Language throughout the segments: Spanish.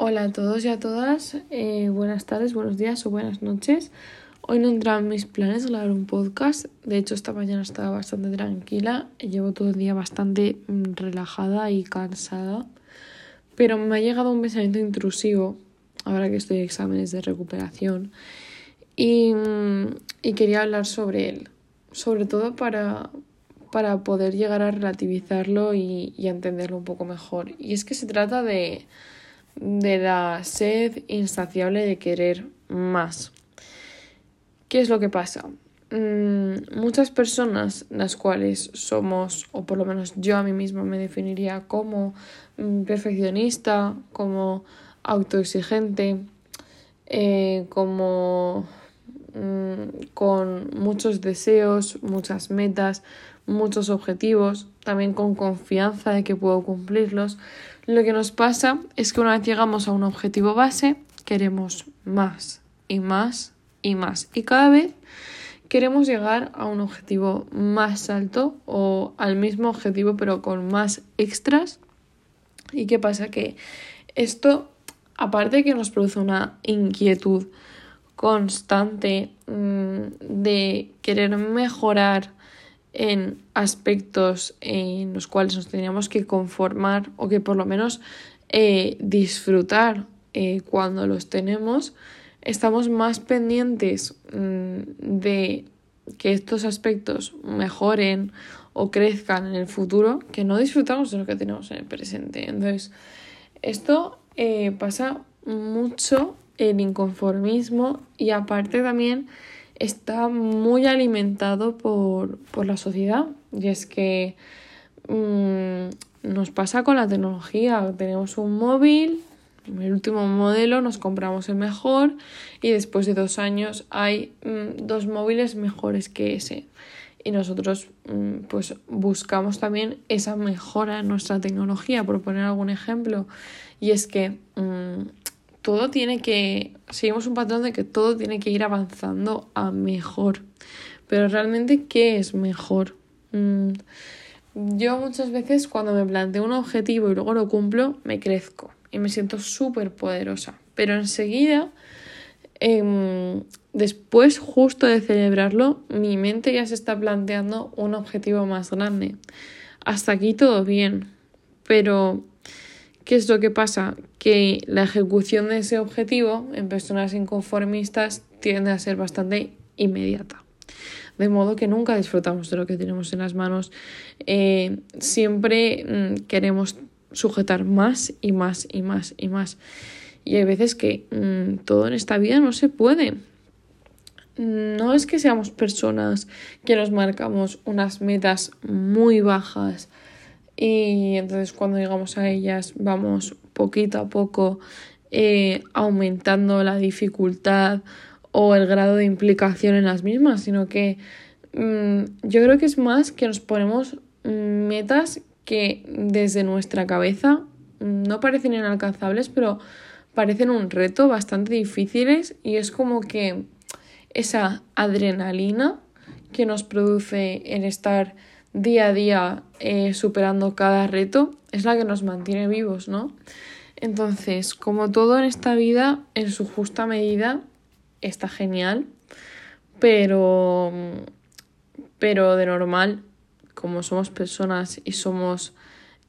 Hola a todos y a todas, eh, buenas tardes, buenos días o buenas noches. Hoy no entraban mis planes grabar un podcast, de hecho esta mañana estaba bastante tranquila, llevo todo el día bastante mm, relajada y cansada, pero me ha llegado un pensamiento intrusivo, ahora que estoy en exámenes de recuperación, y, mm, y quería hablar sobre él, sobre todo para, para poder llegar a relativizarlo y, y entenderlo un poco mejor. Y es que se trata de de la sed insaciable de querer más. ¿Qué es lo que pasa? Mm, muchas personas, las cuales somos, o por lo menos yo a mí misma me definiría como mm, perfeccionista, como autoexigente, eh, como con muchos deseos, muchas metas, muchos objetivos, también con confianza de que puedo cumplirlos, lo que nos pasa es que una vez llegamos a un objetivo base, queremos más y más y más. Y cada vez queremos llegar a un objetivo más alto o al mismo objetivo pero con más extras. ¿Y qué pasa? Que esto, aparte de que nos produce una inquietud constante mm, de querer mejorar en aspectos en los cuales nos teníamos que conformar o que por lo menos eh, disfrutar eh, cuando los tenemos, estamos más pendientes mm, de que estos aspectos mejoren o crezcan en el futuro que no disfrutamos de lo que tenemos en el presente. Entonces, esto eh, pasa mucho el inconformismo y aparte también está muy alimentado por, la sociedad. Y es que mm, nos pasa con la tecnología. Tenemos un móvil, el último modelo, nos compramos el mejor y después de dos años hay mm, dos móviles mejores que ese. Y nosotros mm, pues buscamos también esa mejora en nuestra tecnología, por poner algún ejemplo. Y es que todo tiene que, seguimos un patrón de que todo tiene que ir avanzando a mejor. Pero realmente, ¿qué es mejor? Mm, yo muchas veces cuando me planteo un objetivo y luego lo cumplo, me crezco y me siento súper poderosa. Pero enseguida, em, después justo de celebrarlo, mi mente ya se está planteando un objetivo más grande. Hasta aquí todo bien, pero ¿Qué es lo que pasa? Que la ejecución de ese objetivo en personas inconformistas tiende a ser bastante inmediata. De modo que nunca disfrutamos de lo que tenemos en las manos. Eh, siempre mm, queremos sujetar más y más y más y más. Y hay veces que mm, todo en esta vida no se puede. No es que seamos personas que nos marcamos unas metas muy bajas y entonces cuando llegamos a ellas vamos poquito a poco eh, aumentando la dificultad o el grado de implicación en las mismas, sino que mm, yo creo que es más que nos ponemos metas que desde nuestra cabeza no parecen inalcanzables, pero parecen un reto bastante difíciles y es como que esa adrenalina que nos produce el estar día a día eh, superando cada reto es la que nos mantiene vivos, ¿no? Entonces, como todo en esta vida, en su justa medida, está genial, pero, pero de normal, como somos personas y somos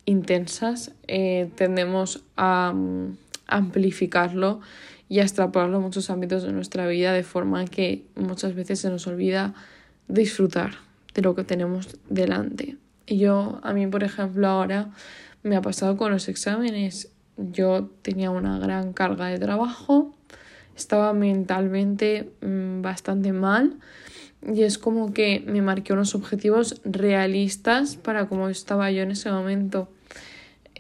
intensas, eh, tendemos a mm, amplificarlo y a extrapolarlo a muchos ámbitos de nuestra vida de forma que muchas veces se nos olvida disfrutar de lo que tenemos delante. Y yo, a mí, por ejemplo, ahora me ha pasado con los exámenes. Yo tenía una gran carga de trabajo, estaba mentalmente mm, bastante mal y es como que me marqué unos objetivos realistas para cómo estaba yo en ese momento.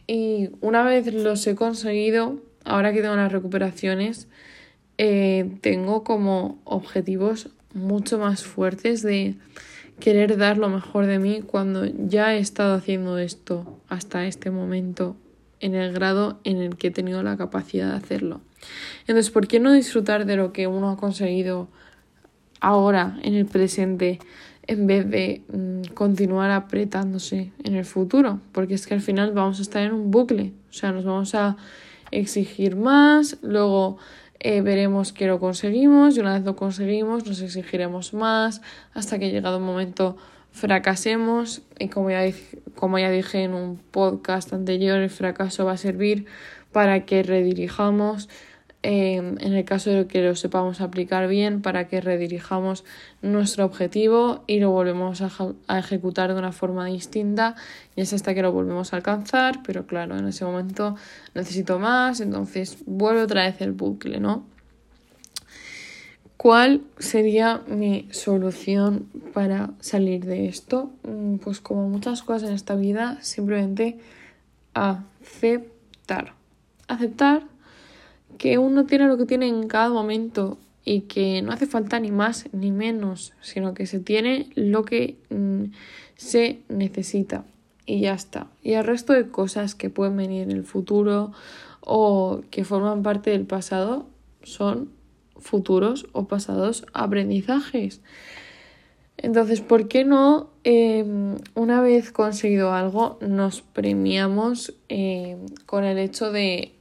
Y una vez los he conseguido, ahora que tengo las recuperaciones, eh, tengo como objetivos mucho más fuertes de querer dar lo mejor de mí cuando ya he estado haciendo esto hasta este momento en el grado en el que he tenido la capacidad de hacerlo. Entonces, ¿por qué no disfrutar de lo que uno ha conseguido ahora, en el presente, en vez de mm, continuar apretándose en el futuro? Porque es que al final vamos a estar en un bucle, o sea, nos vamos a exigir más, luego eh, veremos que lo conseguimos y una vez lo conseguimos nos exigiremos más hasta que llegado un momento fracasemos y como ya, como ya dije en un podcast anterior el fracaso va a servir para que redirijamos Em, en el caso de que lo sepamos aplicar bien para que redirijamos nuestro objetivo y lo volvemos a, a, ejecutar de una forma distinta y es hasta que lo volvemos a alcanzar, pero claro, en ese momento necesito más, entonces vuelvo otra vez el bucle, ¿no? ¿Cuál sería mi solución para salir de esto? Mm, pues como muchas cosas en esta vida, simplemente aceptar. Aceptar que uno tiene lo que tiene en cada momento y que no hace falta ni más ni menos, sino que se tiene lo que mm, se necesita y ya está. Y el resto de cosas que pueden venir en el futuro o que forman parte del pasado son futuros o pasados aprendizajes. Entonces, ¿por qué no, em, una vez conseguido algo, nos premiamos em, con el hecho de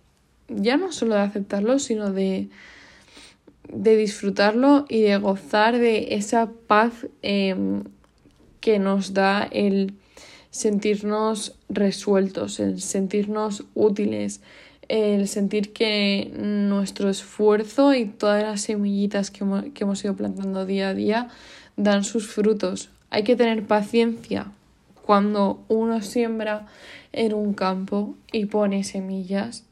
ya no solo de aceptarlo, sino de, de disfrutarlo y de gozar de esa paz em, que nos da el sentirnos resueltos, el sentirnos útiles, el sentir que nuestro esfuerzo y todas las semillitas que que hemos ido plantando día a día dan sus frutos. Hay que tener paciencia cuando uno siembra en un campo y pone semillas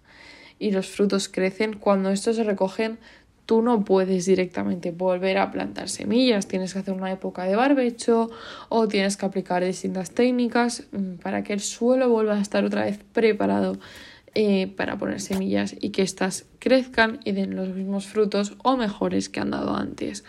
y los frutos crecen, cuando estos se recogen, tú no puedes directamente volver a plantar semillas, tienes que hacer una época de barbecho o tienes que aplicar distintas técnicas mm, para que el suelo vuelva a estar otra vez preparado eh, para poner semillas y que éstas crezcan y den los mismos frutos o mejores que han dado antes.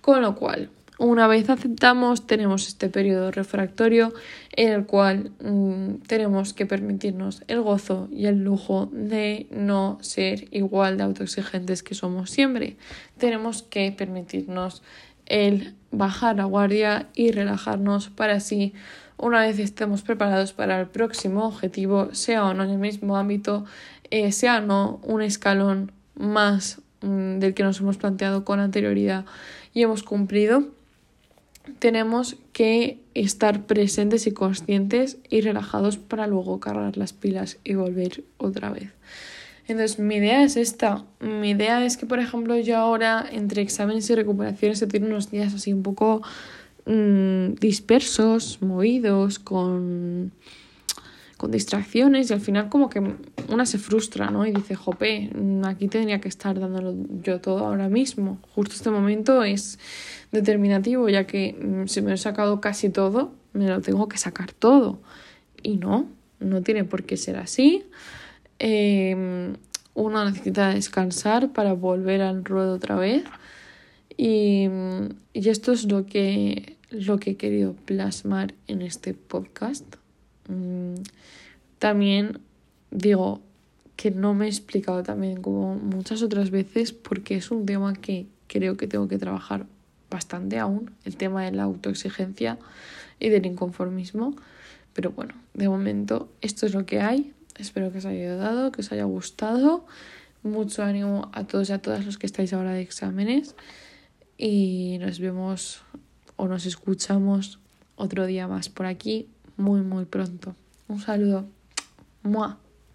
Con lo cual, una vez aceptamos, tenemos este periodo refractorio en el cual mm, tenemos que permitirnos el gozo y el lujo de no ser igual de autoexigentes que somos siempre. Tenemos que permitirnos el bajar la guardia y relajarnos para así, una vez estemos preparados para el próximo objetivo, sea o no en el mismo ámbito, eh, sea o no un escalón más mm, del que nos hemos planteado con anterioridad y hemos cumplido tenemos que estar presentes y conscientes y relajados para luego cargar las pilas y volver otra vez. Entonces, mi idea es esta. Mi idea es que, por ejemplo, yo ahora, entre exámenes y recuperaciones, he tenido unos días así un poco mm, dispersos, movidos, con, con distracciones, y al final, como que una se frustra, ¿no? Y dice, jope, aquí tendría que estar dándolo yo todo ahora mismo. Justo este momento es determinativo, ya que mm, si me he sacado casi todo, me lo tengo que sacar todo. Y no, no tiene por qué ser así. Em, uno necesita descansar para volver al ruedo otra vez. Y, y, esto es lo que, lo que he querido plasmar en este podcast. Mm, también digo que no me he explicado también como muchas otras veces porque es un tema que creo que tengo que trabajar bastante aún el tema de la autoexigencia y del inconformismo. Pero bueno, de momento esto es lo que hay. Espero que os haya ayudado, que os haya gustado. Mucho ánimo a todos y a todas los que estáis ahora de exámenes. Y nos vemos o nos escuchamos otro día más por aquí muy muy pronto. Un saludo. Mua.